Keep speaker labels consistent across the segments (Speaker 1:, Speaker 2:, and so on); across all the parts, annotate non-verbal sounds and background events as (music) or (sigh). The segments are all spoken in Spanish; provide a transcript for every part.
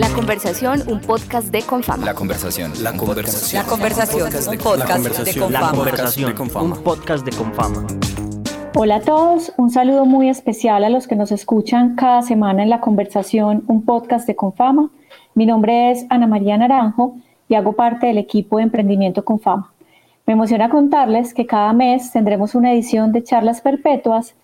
Speaker 1: La conversación, un podcast de Confama.
Speaker 2: La conversación.
Speaker 3: La conversación.
Speaker 4: La conversación, un podcast de Confama.
Speaker 5: La conversación, un podcast de Confama.
Speaker 6: Hola a todos, un saludo muy especial a los que nos escuchan cada semana en La conversación, un podcast de Confama. Mi nombre es Ana María Naranjo y hago parte del equipo de emprendimiento Confama. Me emociona contarles que cada mes tendremos una edición de charlas perpetuas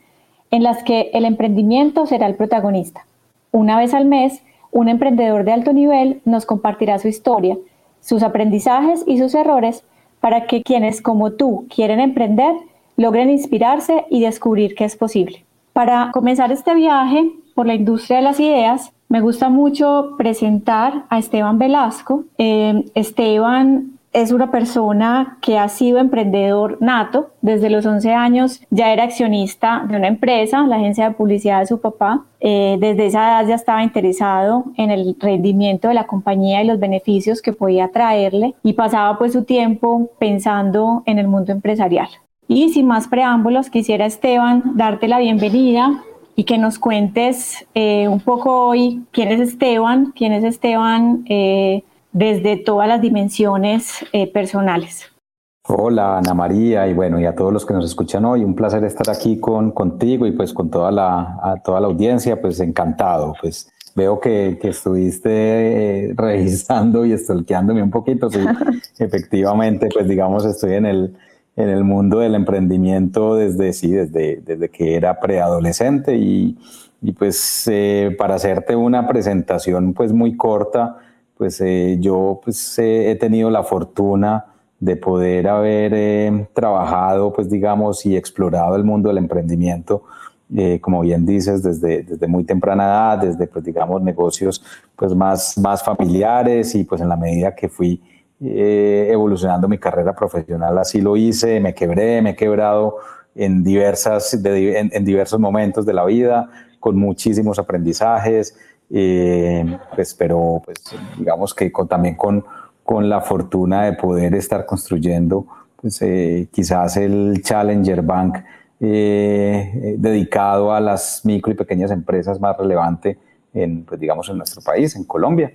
Speaker 6: en las que el emprendimiento será el protagonista. Una vez al mes, un emprendedor de alto nivel nos compartirá su historia, sus aprendizajes y sus errores para que quienes como tú quieren emprender logren inspirarse y descubrir que es posible. Para comenzar este viaje por la industria de las ideas, me gusta mucho presentar a Esteban Velasco. Eh, Esteban es una persona que ha sido emprendedor nato. Desde los 11 años ya era accionista de una empresa, la agencia de publicidad de su papá. Eh, desde esa edad ya estaba interesado en el rendimiento de la compañía y los beneficios que podía traerle y pasaba pues su tiempo pensando en el mundo empresarial. Y sin más preámbulos, quisiera Esteban darte la bienvenida y que nos cuentes eh, un poco hoy quién es Esteban, quién es Esteban eh, desde todas las dimensiones eh, personales.
Speaker 7: Hola Ana María y bueno, y a todos los que nos escuchan hoy, un placer estar aquí con, contigo y pues con toda la, toda la audiencia, pues encantado, pues veo que, que estuviste revisando y stalkeándome un poquito, sí, (laughs) efectivamente, pues digamos estoy en el, en el mundo del emprendimiento desde, sí, desde, desde que era preadolescente y, y pues eh, para hacerte una presentación pues muy corta, pues eh, yo pues he tenido la fortuna de poder haber eh, trabajado pues digamos y explorado el mundo del emprendimiento como bien dices, desde, desde muy temprana edad, desde, pues, digamos, negocios pues, más, más familiares y pues en la medida que fui eh, evolucionando mi carrera profesional, así lo hice, me quebré, me he quebrado en, diversas, en, diversos momentos de la vida, con muchísimos aprendizajes, eh, pues, pero pues, digamos que también con, con la fortuna de poder estar construyendo pues, eh, quizás el Challenger Bank dedicado a las micro y pequeñas empresas más relevante en, pues, digamos, en nuestro país, en Colombia.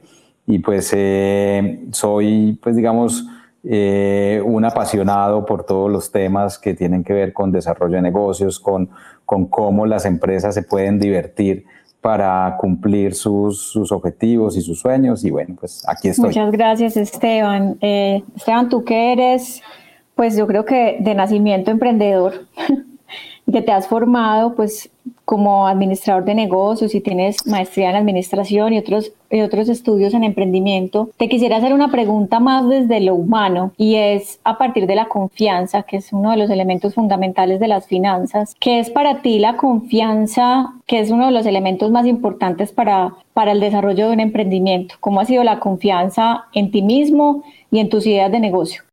Speaker 7: Y pues eh, soy, pues digamos, eh, un apasionado por todos los temas que tienen que ver con desarrollo de negocios, con, con cómo las empresas se pueden divertir para cumplir sus, sus, objetivos y sus sueños. Y bueno, pues aquí estoy.
Speaker 6: Muchas gracias, Esteban. Eh, Esteban, tú que eres, pues yo creo que de nacimiento emprendedor, (laughs) que te has formado pues como administrador de negocios y tienes maestría en administración y otros, y otros estudios en emprendimiento, te quisiera hacer una pregunta más desde lo humano y es a partir de la confianza, que es uno de los elementos fundamentales de las finanzas. ¿Qué es para ti la confianza, que es uno de los elementos más importantes para, para el desarrollo de un emprendimiento? ¿Cómo ha sido la confianza en ti mismo y en tus ideas de negocio?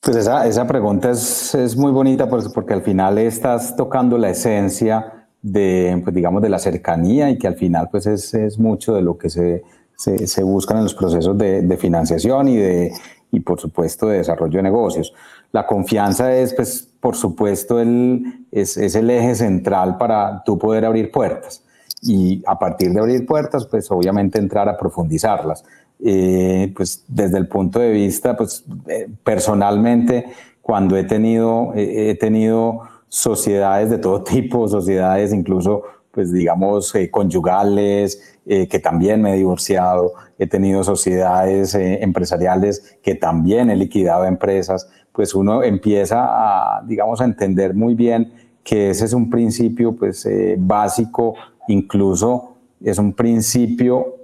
Speaker 7: Pues esa, esa pregunta es, es muy bonita porque, porque al final estás tocando la esencia de, pues digamos, de la cercanía y que al final pues es, es mucho de lo que se, se, se buscan en los procesos de, de, financiación y, de, y por supuesto de desarrollo de negocios. La confianza es, pues, por supuesto, el, es, es el eje central para tú poder abrir puertas y a partir de abrir puertas, pues obviamente entrar a profundizarlas. Eh, pues desde el punto de vista, pues eh, personalmente, cuando he tenido, he tenido sociedades de todo (laughs) tipo, sociedades incluso, pues digamos, eh, conyugales, que también me he divorciado, he tenido sociedades empresariales que también he liquidado empresas, pues uno empieza a, digamos, a entender muy bien que ese es un principio, pues, básico, incluso es un principio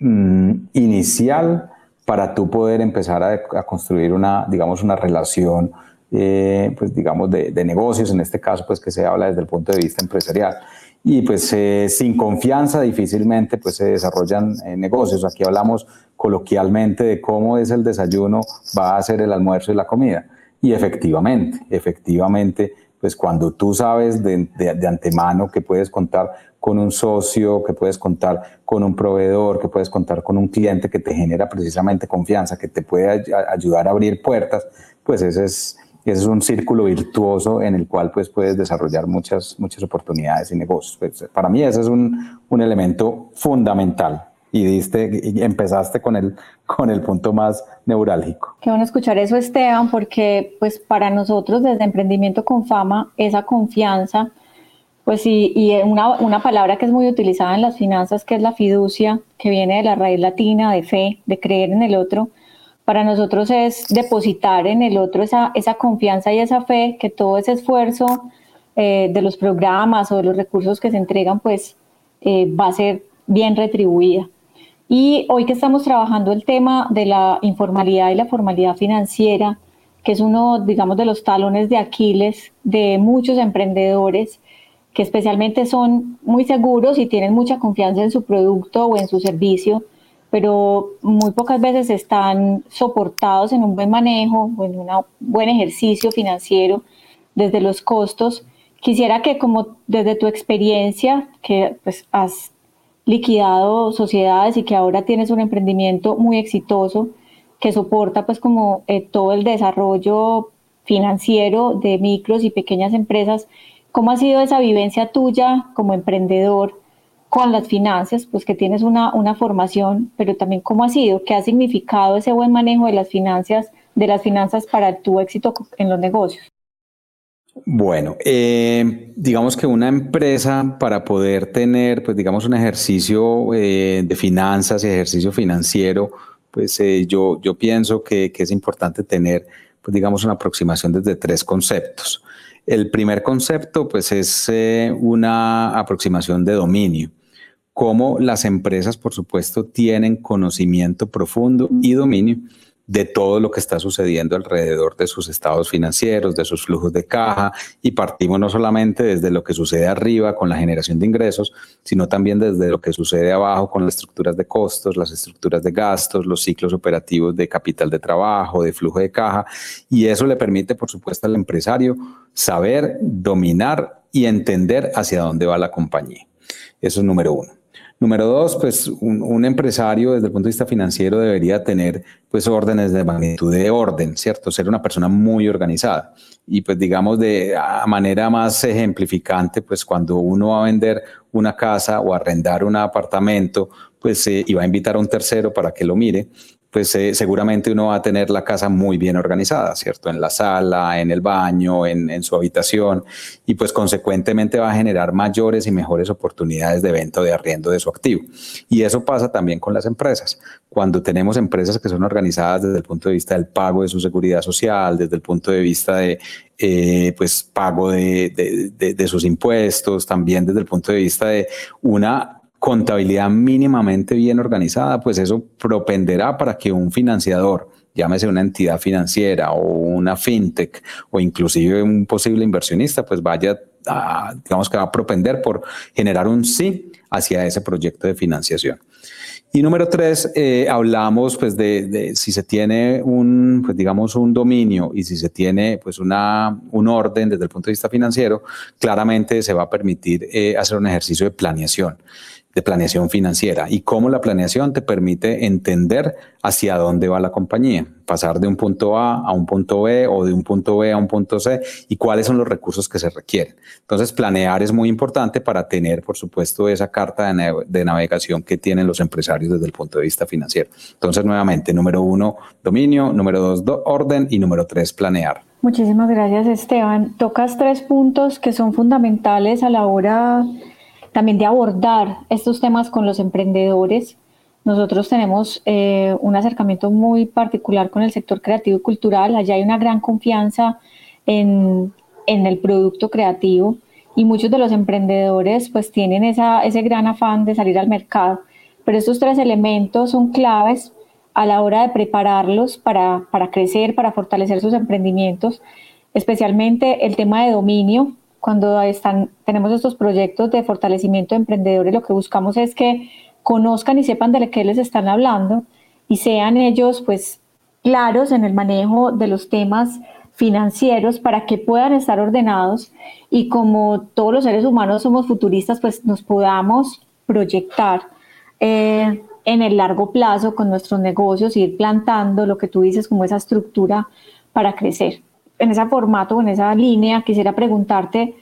Speaker 7: Mm, inicial para tú poder empezar a, construir una, digamos, una relación, eh, pues digamos, de, negocios, en este caso, pues que se habla desde el punto de vista empresarial. Y pues eh, sin confianza difícilmente pues se desarrollan eh, negocios. Aquí hablamos coloquialmente de cómo es el desayuno, va a ser el almuerzo y la comida. Y efectivamente, efectivamente, pues cuando tú sabes de, de, antemano que puedes contar con un socio, que puedes contar con un proveedor, que puedes contar con un cliente que te genera precisamente confianza, que te puede ayudar a abrir puertas, pues ese es, ese es un círculo virtuoso en el cual pues puedes desarrollar muchas, muchas oportunidades y negocios. Pues para mí ese es un, un elemento fundamental. Y diste y empezaste con el, con el punto más neurálgico.
Speaker 6: Qué bueno escuchar eso, Esteban, porque pues para nosotros desde Emprendimiento con Fama, esa confianza, pues y, y una, una palabra que es muy utilizada en las finanzas, que es la fiducia, que viene de la raíz latina de fe, de creer en el otro, para nosotros es depositar en el otro esa, esa confianza y esa fe, que todo ese esfuerzo eh, de los programas o de los recursos que se entregan, pues eh, va a ser bien retribuida. Y hoy que estamos trabajando el tema de la informalidad y la formalidad financiera, que es uno, digamos, de los talones de Aquiles de muchos emprendedores, que especialmente son muy seguros y tienen mucha confianza en su producto o en su servicio, pero muy pocas veces están soportados en un buen manejo o en un buen ejercicio financiero desde los costos. Quisiera que como desde tu experiencia, que pues has liquidado sociedades y que ahora tienes un emprendimiento muy exitoso que soporta pues como eh, todo el desarrollo financiero de micros y pequeñas empresas. ¿Cómo ha sido esa vivencia tuya como emprendedor con las finanzas? Pues que tienes una, una formación, pero también cómo ha sido, qué ha significado ese buen manejo de las finanzas, de las finanzas para tu éxito en los negocios.
Speaker 7: Bueno, eh, digamos que una empresa para poder tener, pues digamos, un ejercicio eh, de finanzas y ejercicio financiero, pues eh, yo, yo pienso que, que, es importante tener, pues digamos, una aproximación desde tres conceptos. El primer concepto, pues es una aproximación de dominio. Cómo las empresas, por supuesto, tienen conocimiento profundo y dominio de todo lo que está sucediendo alrededor de sus estados financieros, de sus flujos de caja, y partimos no solamente desde lo que sucede arriba con la generación de ingresos, sino también desde lo que sucede abajo con las estructuras de costos, las estructuras de gastos, los ciclos operativos de capital de trabajo, de flujo de caja, y eso le permite, por supuesto, al empresario saber, dominar y entender hacia dónde va la compañía. Eso es número uno. Número dos, pues un, empresario desde el punto de vista financiero debería tener pues órdenes de magnitud de orden, ¿cierto? Ser una persona muy organizada. Y pues digamos de manera más ejemplificante, pues cuando uno va a vender una casa o arrendar un apartamento, pues eh, y va a invitar a un tercero para que lo mire, pues eh, seguramente uno va a tener la casa muy bien organizada, ¿cierto? En la sala, en el baño, en, su habitación, y pues consecuentemente va a generar mayores y mejores oportunidades de venta o de arriendo de su activo. Y eso pasa también con las empresas. Cuando tenemos empresas que son organizadas desde el punto de vista del pago de su seguridad social, desde el punto de vista de eh, pues pago de, de sus impuestos, también desde el punto de vista de una contabilidad mínimamente bien organizada, pues eso propenderá para que un financiador, llámese una entidad financiera o una fintech o inclusive un posible inversionista, pues vaya a, digamos que va a propender por generar un sí hacia ese proyecto de financiación. Y número tres, eh, hablamos pues de, si se tiene un, pues digamos un dominio y si se tiene pues una, un orden desde el punto de vista financiero, claramente se va a permitir eh, hacer un ejercicio de planeación de planeación financiera y cómo la planeación te permite entender hacia dónde va la compañía, pasar de un punto A a un punto B o de un punto B a un punto C y cuáles son los recursos que se requieren. Entonces, planear es muy importante para tener, por supuesto, esa carta de, navegación que tienen los empresarios desde el punto de vista financiero. Entonces, nuevamente, número uno, dominio, número dos, orden y número tres, planear.
Speaker 6: Muchísimas gracias, Esteban. Tocas tres puntos que son fundamentales a la hora también de abordar estos temas con los emprendedores. Nosotros tenemos eh, un acercamiento muy particular con el sector creativo y cultural. Allá hay una gran confianza en, en el producto creativo y muchos de los emprendedores pues tienen esa, ese gran afán de salir al mercado. Pero estos tres elementos son claves a la hora de prepararlos para, para crecer, para fortalecer sus emprendimientos, especialmente el tema de dominio, cuando están, tenemos estos proyectos de fortalecimiento de emprendedores, lo que buscamos es que conozcan y sepan de qué les están hablando y sean ellos pues claros en el manejo de los temas financieros para que puedan estar ordenados y como todos los seres humanos somos futuristas, pues nos podamos proyectar eh, en el largo plazo con nuestros negocios, ir plantando lo que tú dices como esa estructura para crecer en ese formato, en esa línea, quisiera preguntarte,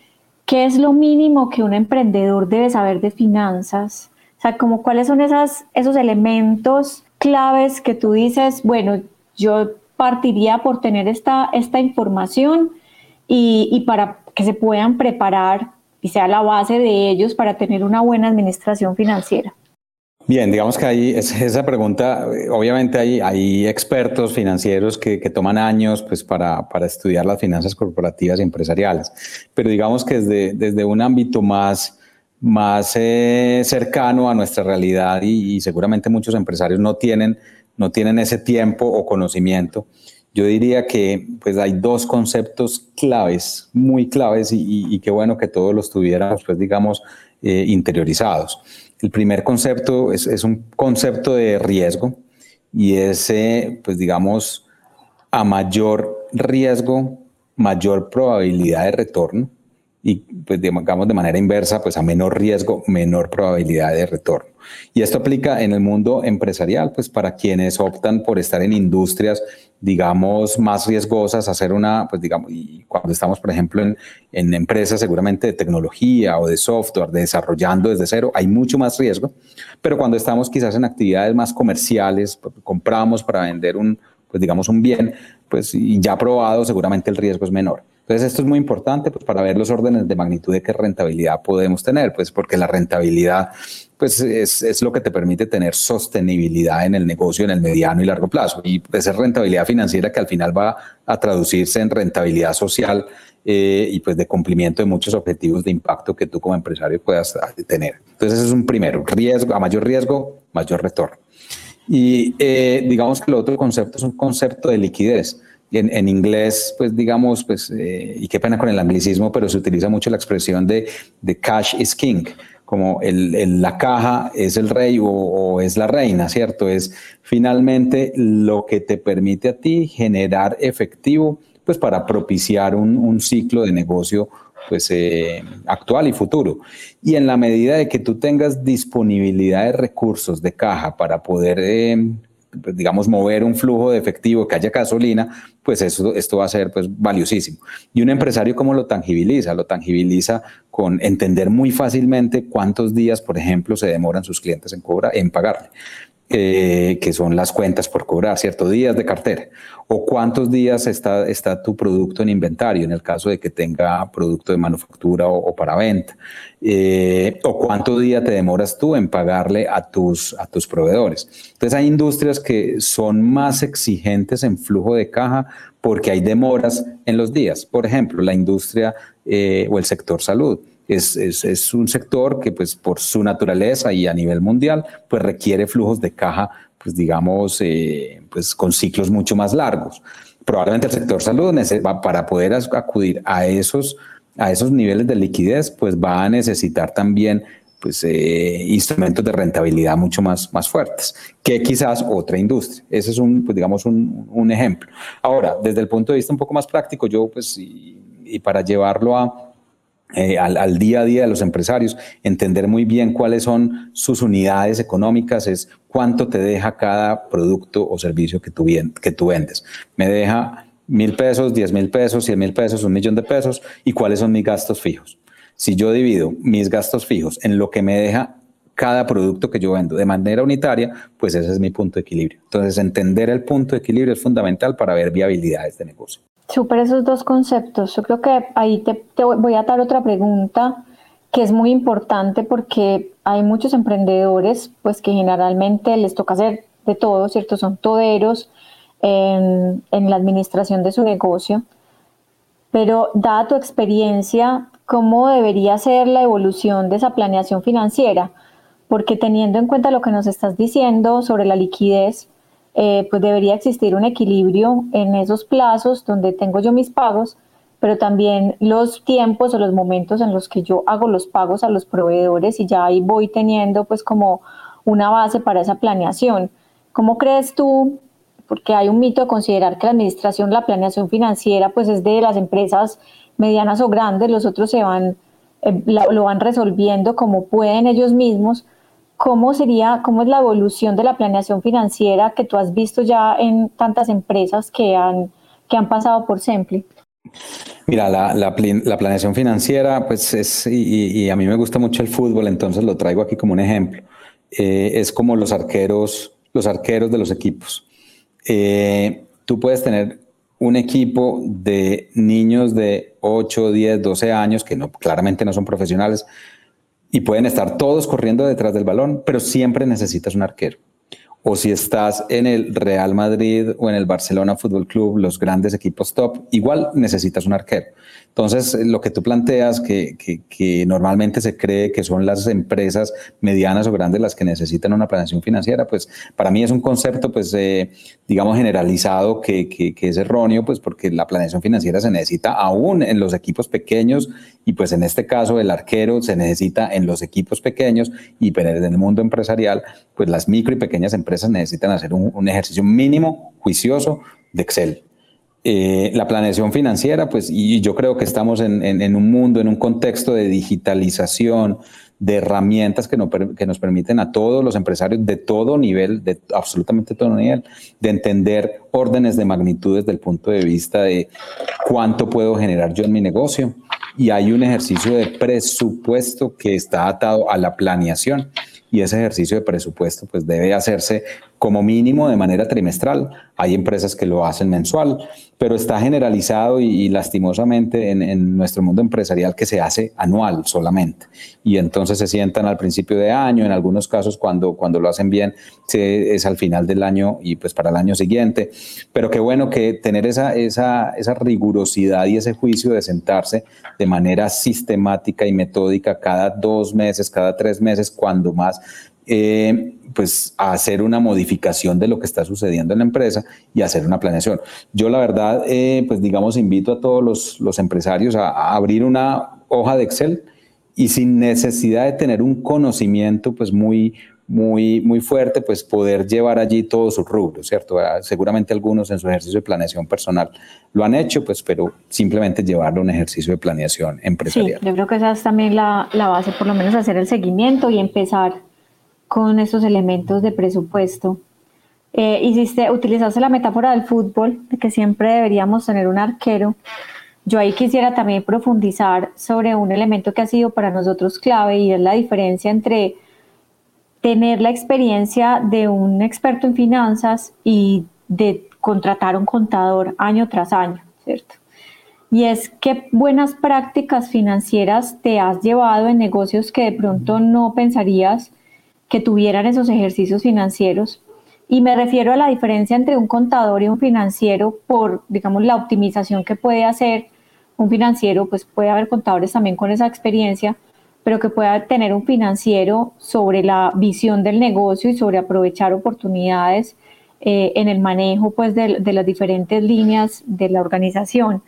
Speaker 6: ¿qué es lo mínimo que un emprendedor debe saber de finanzas O sea, como cuáles son esas, esos elementos claves que tú dices, bueno, yo partiría por tener esta, información y para que se puedan preparar y sea la base de ellos para tener una buena administración financiera.
Speaker 7: Bien, digamos que ahí esa pregunta, obviamente hay, expertos financieros que, toman años pues, para, estudiar las finanzas corporativas y empresariales, pero digamos que desde, un ámbito más, eh, cercano a nuestra realidad y, seguramente muchos empresarios no tienen, no tienen ese tiempo o conocimiento, yo diría que pues, hay dos conceptos claves, muy claves y, y qué bueno que todos los tuviéramos, pues digamos, eh, interiorizados. El primer concepto es, es, un concepto de riesgo y ese, pues digamos, a mayor riesgo, mayor probabilidad de retorno y pues digamos de manera inversa, pues a menor riesgo, menor probabilidad de retorno. Y esto aplica en el mundo empresarial, pues para quienes optan por estar en industrias, digamos, más riesgosas, hacer una, pues digamos, y cuando estamos, por ejemplo, en, en empresas seguramente de tecnología o de software, desarrollando desde cero, hay mucho más riesgo, pero cuando estamos quizás en actividades más comerciales, pues, compramos para vender un, pues digamos, un bien, pues ya probado, seguramente el riesgo es menor. Entonces, esto es muy importante pues, para ver los órdenes de magnitud de qué rentabilidad podemos tener, pues porque la rentabilidad pues, es, es, lo que te permite tener sostenibilidad en el negocio en el mediano y largo plazo. Y pues, es rentabilidad financiera que al final va a traducirse en rentabilidad social eh, y pues de cumplimiento de muchos objetivos de impacto que tú como empresario puedas tener. Entonces, ese es un primero, riesgo, a mayor riesgo, mayor retorno. Y eh, digamos que el otro concepto es un concepto de liquidez en, inglés, pues digamos, pues, eh, y qué pena con el anglicismo, pero se utiliza mucho la expresión de, de cash is king, como el, la caja es el rey o, es la reina, ¿cierto? Es finalmente lo que te permite a ti generar efectivo, pues para propiciar un, ciclo de negocio pues eh, actual y futuro. Y en la medida de que tú tengas disponibilidad de recursos de caja para poder eh, digamos, mover un flujo de efectivo, que haya gasolina, pues eso, esto va a ser pues, valiosísimo. Y un empresario, ¿cómo lo tangibiliza? Lo tangibiliza con entender muy fácilmente cuántos días, por ejemplo, se demoran sus clientes en, cobra, en pagarle. Eh, que son las cuentas por cobrar, ¿cierto? Días de cartera. O cuántos días está, está tu producto en inventario, en el caso de que tenga producto de manufactura o, para venta. Eh, o cuántos días te demoras tú en pagarle a tus, a tus proveedores. Entonces hay industrias que son más exigentes en flujo de caja porque hay demoras en los días. Por ejemplo, la industria eh, o el sector salud es, es, es, un sector que pues por su naturaleza y a nivel mundial pues requiere flujos de caja pues digamos eh, pues con ciclos mucho más largos. Probablemente el sector salud para poder acudir a esos, a esos niveles de liquidez pues va a necesitar también pues, eh, instrumentos de rentabilidad mucho más, más fuertes que quizás otra industria. Ese es un, pues, digamos, un, un ejemplo. Ahora, desde el punto de vista un poco más práctico, yo, pues, y, y para llevarlo a, eh, al, día a día de los empresarios, entender muy bien cuáles son sus unidades económicas, es cuánto te deja cada producto o servicio que tú, que tú vendes. Me deja mil pesos, diez mil pesos, cien mil pesos, un millón de pesos y cuáles son mis gastos fijos. Si yo divido mis gastos fijos en lo que me deja cada producto que yo vendo de manera unitaria, pues ese es mi punto de equilibrio. Entonces, entender el punto de equilibrio es fundamental para ver viabilidades de negocio.
Speaker 6: Súper esos dos conceptos. Yo creo que ahí te, voy a dar otra pregunta que es muy importante porque hay muchos emprendedores pues que generalmente les toca hacer de todo, ¿cierto? Son toderos en, en la administración de su negocio. Pero dada tu experiencia, ¿cómo debería ser la evolución de esa planeación financiera? Porque teniendo en cuenta lo que nos estás diciendo sobre la liquidez, eh, pues debería existir un equilibrio en esos plazos donde tengo yo mis pagos, pero también los tiempos o los momentos en los que yo hago los pagos a los proveedores y ya ahí voy teniendo pues como una base para esa planeación. ¿Cómo crees tú? Porque hay un mito de considerar que la administración, la planeación financiera, pues es de las empresas medianas o grandes, los otros se van, eh, lo van resolviendo como pueden ellos mismos, ¿Cómo sería, cómo es la evolución de la planeación financiera que tú has visto ya en tantas empresas que han, que han pasado por Sempli?
Speaker 7: Mira, la, la, la, planeación financiera, pues es, y, y, a mí me gusta mucho el fútbol, entonces lo traigo aquí como un ejemplo. eh, es como los arqueros, los arqueros de los equipos. Eh, tú puedes tener un equipo de niños de 8, 10, 12 años que no, claramente no son profesionales y pueden estar todos corriendo detrás del balón, pero siempre necesitas un arquero. O si estás en el Real Madrid o en el Barcelona Fútbol Club, los grandes equipos top, igual necesitas un arquero. Entonces, lo que tú planteas, que, que, normalmente se cree que son las empresas medianas o grandes las que necesitan una planeación financiera, pues para mí es un concepto, pues, eh, digamos, generalizado que, que, es erróneo, pues porque la planeación financiera se necesita aún en los equipos pequeños y pues en este caso el arquero se necesita en los equipos pequeños y pero en el mundo empresarial, pues las micro y pequeñas empresas necesitan hacer un ejercicio mínimo, juicioso de Excel. Eh, la planeación financiera, pues, y yo creo que estamos en, un mundo, en un contexto de digitalización, de herramientas que, nos permiten a todos los empresarios de todo nivel, de absolutamente todo nivel, de entender órdenes de magnitud desde el punto de vista de cuánto puedo generar yo en mi negocio. Y hay un ejercicio de presupuesto que está atado a la planeación y ese ejercicio de presupuesto pues debe hacerse como mínimo de manera trimestral. Hay empresas que lo hacen mensual, pero está generalizado y, lastimosamente en, nuestro mundo empresarial que se hace anual solamente. Y entonces se sientan al principio de año, en algunos casos cuando, cuando lo hacen bien es al final del año y pues para el año siguiente. Pero qué bueno que tener esa, esa, esa rigurosidad y ese juicio de sentarse de manera sistemática y metódica cada dos meses, cada tres meses, cuando más eh, pues hacer una modificación de lo que está sucediendo en la empresa y hacer una planeación. Yo la verdad, eh, pues digamos, invito a todos los, empresarios a, abrir una hoja de Excel y sin necesidad de tener un conocimiento pues muy, muy, muy fuerte, pues poder llevar allí todos sus rubros, ¿cierto? Ah, seguramente algunos en su ejercicio de planeación personal lo han hecho, pues, pero simplemente llevarlo a un ejercicio de planeación empresarial.
Speaker 6: Sí, yo creo que esa es también la, la base, por lo menos hacer el seguimiento y empezar con esos elementos de presupuesto. Eh, hiciste, utilizaste la metáfora del fútbol, de que siempre deberíamos tener un arquero. Yo ahí quisiera también profundizar sobre un elemento que ha sido para nosotros clave y es la diferencia entre tener la experiencia de un experto en finanzas y de contratar un contador año tras año, ¿cierto? Y es qué buenas prácticas financieras te has llevado en negocios que de pronto no pensarías que tuvieran esos ejercicios financieros. Y me refiero a la diferencia entre un contador y un financiero por, digamos, la optimización que puede hacer un financiero, pues puede haber contadores también con esa experiencia, pero que pueda tener un financiero sobre la visión del negocio y sobre aprovechar oportunidades eh, en el manejo pues, de, las diferentes líneas de la organización.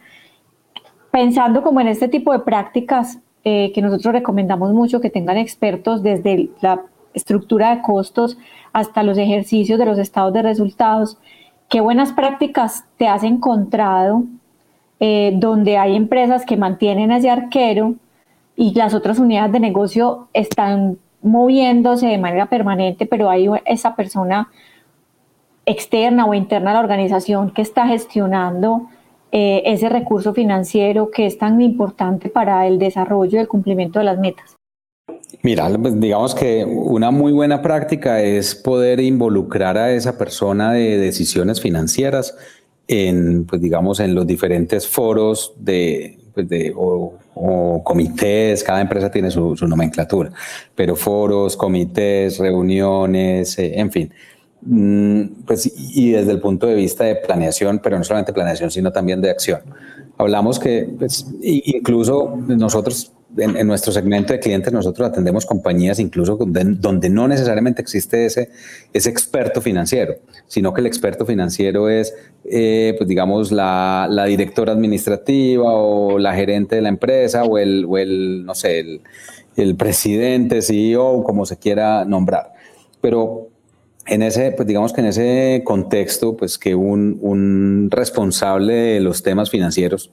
Speaker 6: Pensando como en este tipo de prácticas eh, que nosotros recomendamos mucho que tengan expertos desde la estructura de costos hasta los ejercicios de los estados de resultados. ¿Qué buenas prácticas te has encontrado eh, donde hay empresas que mantienen ese arquero y las otras unidades de negocio están moviéndose de manera permanente, pero hay esa persona externa o interna a la organización que está gestionando eh, ese recurso financiero que es tan importante para el desarrollo y el cumplimiento de las metas?
Speaker 7: Mira, pues, digamos que una muy buena práctica es poder involucrar a esa persona de decisiones financieras en, pues digamos, en los diferentes foros de, pues, de o, comités, cada empresa tiene su, nomenclatura, pero foros, comités, reuniones, eh, en fin. Mm, pues, y desde el punto de vista de planeación, pero no solamente planeación, sino también de acción. Hablamos que pues, incluso nosotros en, nuestro segmento de clientes nosotros atendemos compañías incluso donde, no necesariamente existe ese, ese experto financiero, sino que el experto financiero es, eh, pues digamos, la, directora administrativa o la gerente de la empresa o el, o el no sé, el, el presidente, CEO, como se quiera nombrar. Pero en ese, pues digamos que en ese contexto, pues que un, un responsable de los temas financieros,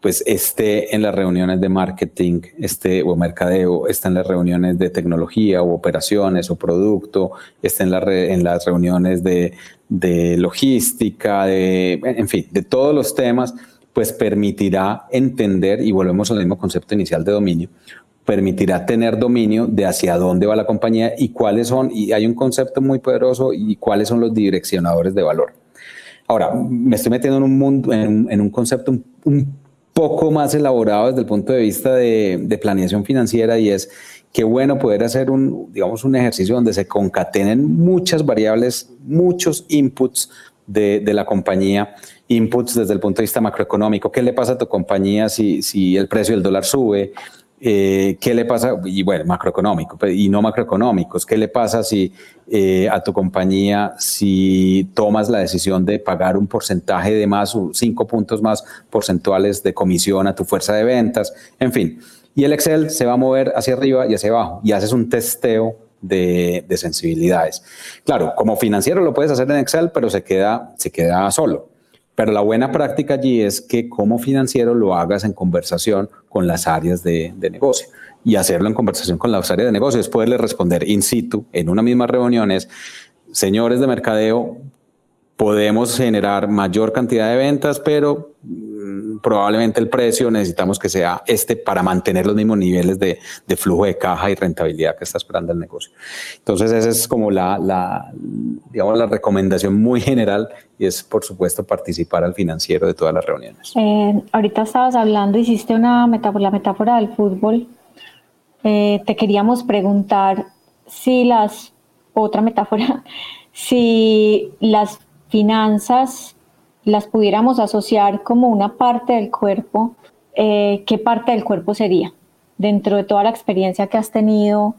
Speaker 7: pues esté en las reuniones de marketing esté, o mercadeo, esté en las reuniones de tecnología o operaciones o producto, esté en, en las reuniones de, de logística, de, en fin, de todos los temas, pues permitirá entender, y volvemos al mismo concepto inicial de dominio, permitirá tener dominio de hacia dónde va la compañía y cuáles son, y hay un concepto muy poderoso, y cuáles son los direccionadores de valor. Ahora, me estoy metiendo en un mundo, en, un concepto poco más elaborado desde el punto de vista de, planeación financiera y es qué bueno poder hacer un, digamos, un ejercicio donde se concatenen muchas variables, muchos inputs de, de la compañía inputs desde el punto de vista macroeconómico. ¿Qué le pasa a tu compañía si, si el precio del dólar sube? Eh, ¿Qué le pasa? Y bueno, macroeconómico y no macroeconómicos. ¿Qué le pasa si eh, a tu compañía si tomas la decisión de pagar un porcentaje de más, cinco puntos más porcentuales de comisión a tu fuerza de ventas? En fin. Y el Excel se va a mover hacia arriba y hacia abajo y haces un testeo de, de sensibilidades. Claro, como financiero lo puedes hacer en Excel, pero se queda, se queda solo. Pero la buena práctica allí es que como financiero lo hagas en conversación con las áreas de, negocio. Y hacerlo en conversación con las áreas de negocio es poderle responder in situ en una misma reunión es, señores de mercadeo, podemos generar mayor cantidad de ventas, pero probablemente el precio necesitamos que sea este para mantener los mismos niveles de, flujo de caja y rentabilidad que está esperando el negocio. Entonces esa es como la, digamos, la recomendación muy general y es por supuesto participar al financiero de todas las reuniones.
Speaker 6: Eh, ahorita estabas hablando, hiciste una metáfora, la metáfora del fútbol. Eh, te queríamos preguntar si las, otra metáfora, (laughs) si las finanzas las pudiéramos asociar como una parte del cuerpo, eh, ¿qué parte del cuerpo sería? Dentro de toda la experiencia que has tenido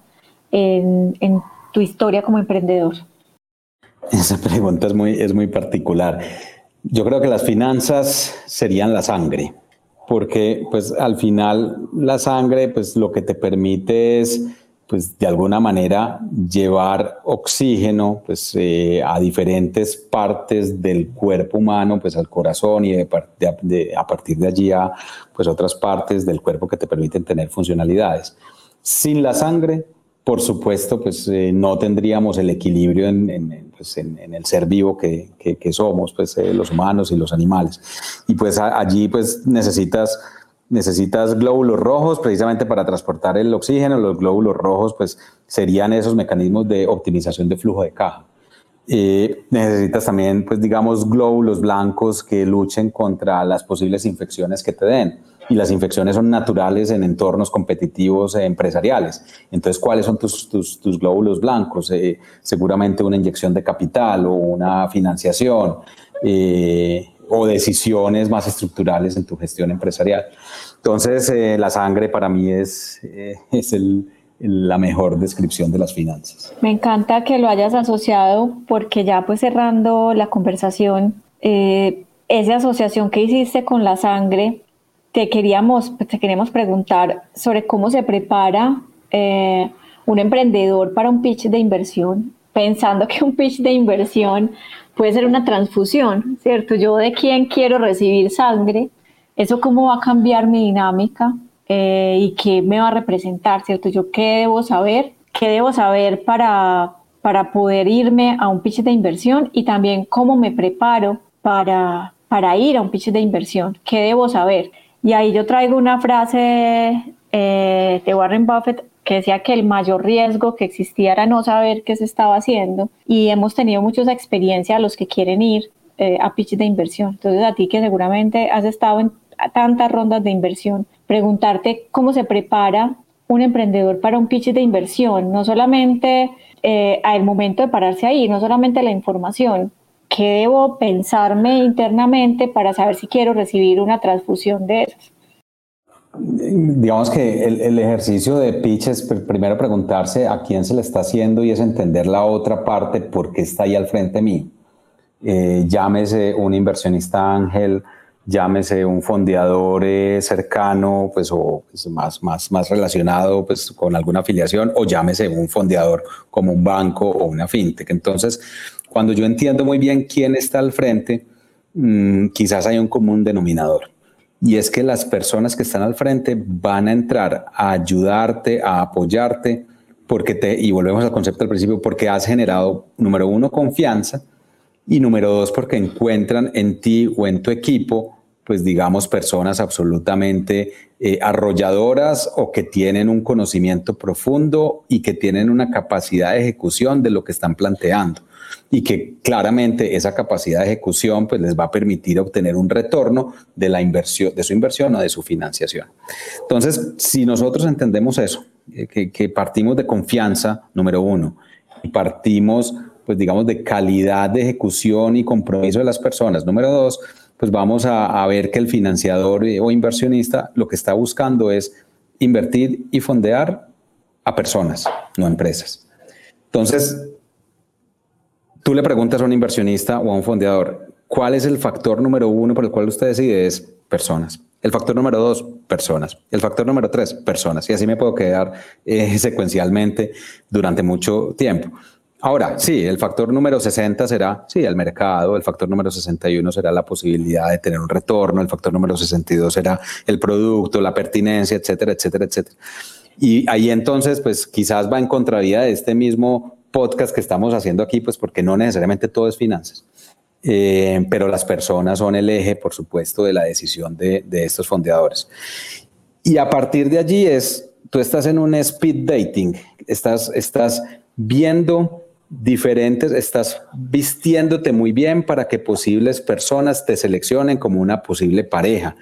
Speaker 6: en, tu historia como emprendedor.
Speaker 7: Esa pregunta es muy, es muy particular. Yo creo que las finanzas serían la sangre, porque pues al final la sangre pues lo que te permite es pues de alguna manera llevar oxígeno pues eh, a diferentes partes del cuerpo humano, pues al corazón y a partir de allí a pues otras partes del cuerpo que te permiten tener funcionalidades. Sin la sangre, por supuesto, pues eh, no tendríamos el equilibrio en, pues, el ser vivo que, que, somos, pues eh, los humanos y los animales. Y pues allí pues necesitas necesitas glóbulos rojos precisamente para transportar el oxígeno. Los glóbulos rojos pues serían esos mecanismos de optimización de flujo de caja. Eh, necesitas también, pues digamos, glóbulos blancos que luchen contra las posibles infecciones que te den. Y las infecciones son naturales en entornos competitivos e empresariales. Entonces, ¿cuáles son tus, tus, glóbulos blancos? Eh, seguramente una inyección de capital o una financiación. Eh, o decisiones más estructurales en tu gestión empresarial. Entonces, eh, la sangre para mí es, eh, (laughs) es el, la mejor descripción de las finanzas.
Speaker 6: Me encanta que lo hayas asociado porque ya pues cerrando la conversación, eh, esa asociación que hiciste con la sangre, te queríamos, te queríamos preguntar sobre cómo se prepara un emprendedor para un pitch de inversión, pensando que un pitch de inversión puede ser una transfusión, ¿cierto? Yo de quién quiero recibir sangre, eso cómo va a cambiar mi dinámica eh, y qué me va a representar, ¿cierto? Yo qué debo saber, qué debo saber para, para poder irme a un pitch de inversión y también cómo me preparo para, para ir a un pitch de inversión, qué debo saber. Y ahí yo traigo una frase eh, de Warren Buffett que decía que el mayor riesgo que existía era no saber qué se estaba haciendo y hemos tenido muchas experiencias los que quieren ir eh, a pitch de inversión. Entonces a ti que seguramente has estado en tantas rondas de inversión, preguntarte cómo se prepara un emprendedor para un pitch de inversión, no solamente eh, al momento de pararse ahí, no solamente la información, ¿qué debo pensarme internamente para saber si quiero recibir una transfusión de esas?
Speaker 7: Digamos que el, ejercicio de pitch es primero preguntarse a quién se le está haciendo y es entender la otra parte, por qué está ahí al frente mío. Eh, llámese un inversionista ángel, llámese un fondeador eh, cercano, pues, o pues, más, más, más relacionado pues, con alguna afiliación, o llámese un fondeador como un banco o una fintech. Entonces, cuando yo entiendo muy bien quién está al frente, mm, quizás hay un común denominador y es que las personas que están al frente van a entrar a ayudarte, a apoyarte, porque te, y volvemos al concepto del principio, porque has generado, número uno, confianza, y número dos, porque encuentran en ti o en tu equipo pues digamos, personas absolutamente eh, arrolladoras o que tienen un conocimiento profundo y que tienen una capacidad de ejecución de lo que están planteando y que claramente esa capacidad de ejecución pues les va a permitir obtener un retorno de la inversión de su inversión o de su financiación. Entonces, si nosotros entendemos eso, eh, que, partimos de confianza, número uno, y partimos pues digamos de calidad de ejecución y compromiso de las personas, número dos, pues vamos a, a ver que el financiador o inversionista lo que está buscando es invertir y fondear a personas, no a empresas. Entonces, tú le preguntas a un inversionista o a un fondeador, ¿cuál es el factor número uno por el cual usted decide? Es personas. El factor número dos, personas. El factor número tres, personas. Y así me puedo quedar eh, (laughs) secuencialmente durante mucho tiempo. Ahora, sí, el factor número 60 será, sí, el mercado, el factor número 61 será la posibilidad de tener un retorno, el factor número 62 será el producto, la pertinencia, etcétera, etcétera, etcétera. Y ahí entonces, pues quizás va en contravía de este mismo podcast que estamos haciendo aquí, pues porque no necesariamente todo es finanzas. Eh, pero las personas son el eje, por supuesto, de la decisión de, de, estos fondeadores. Y a partir de allí es, tú estás en un speed dating, estás, estás viendo diferentes, estás vistiéndote muy bien para que posibles personas te seleccionen como una posible pareja.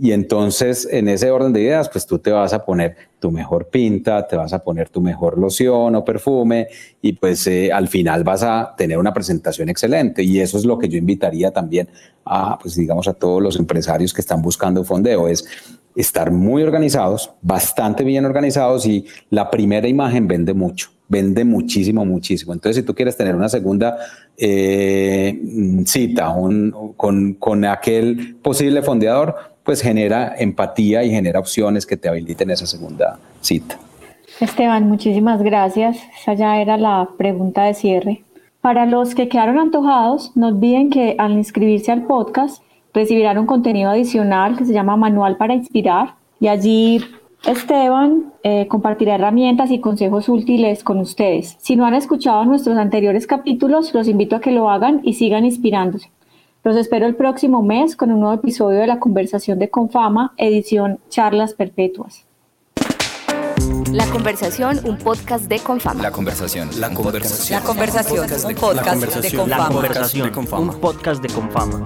Speaker 7: Y entonces, en ese orden de ideas, pues tú te vas a poner tu mejor pinta, te vas a poner tu mejor loción o perfume y pues eh, al final vas a tener una presentación excelente. Y eso es lo que yo invitaría también a, pues digamos, a todos los empresarios que están buscando fondeo, es estar muy organizados, bastante bien organizados y la primera imagen vende mucho vende muchísimo, muchísimo. Entonces, si tú quieres tener una segunda eh, cita con, con, aquel posible fondeador, pues genera empatía y genera opciones que te habiliten esa segunda cita.
Speaker 6: Esteban, muchísimas gracias. Esa ya era la pregunta de cierre. Para los que quedaron antojados, no olviden que al inscribirse al podcast recibirán un contenido adicional que se llama Manual para Inspirar y allí Esteban eh, compartirá herramientas y consejos útiles con ustedes. Si no han escuchado nuestros anteriores capítulos, los invito a que lo hagan y sigan inspirándose. Los espero el próximo mes con un nuevo episodio de la conversación de Confama, edición Charlas Perpetuas.
Speaker 1: La conversación, un podcast de Confama.
Speaker 4: La conversación, la conversación, la conversación, un podcast de Confama.
Speaker 5: La conversación, un podcast de Confama.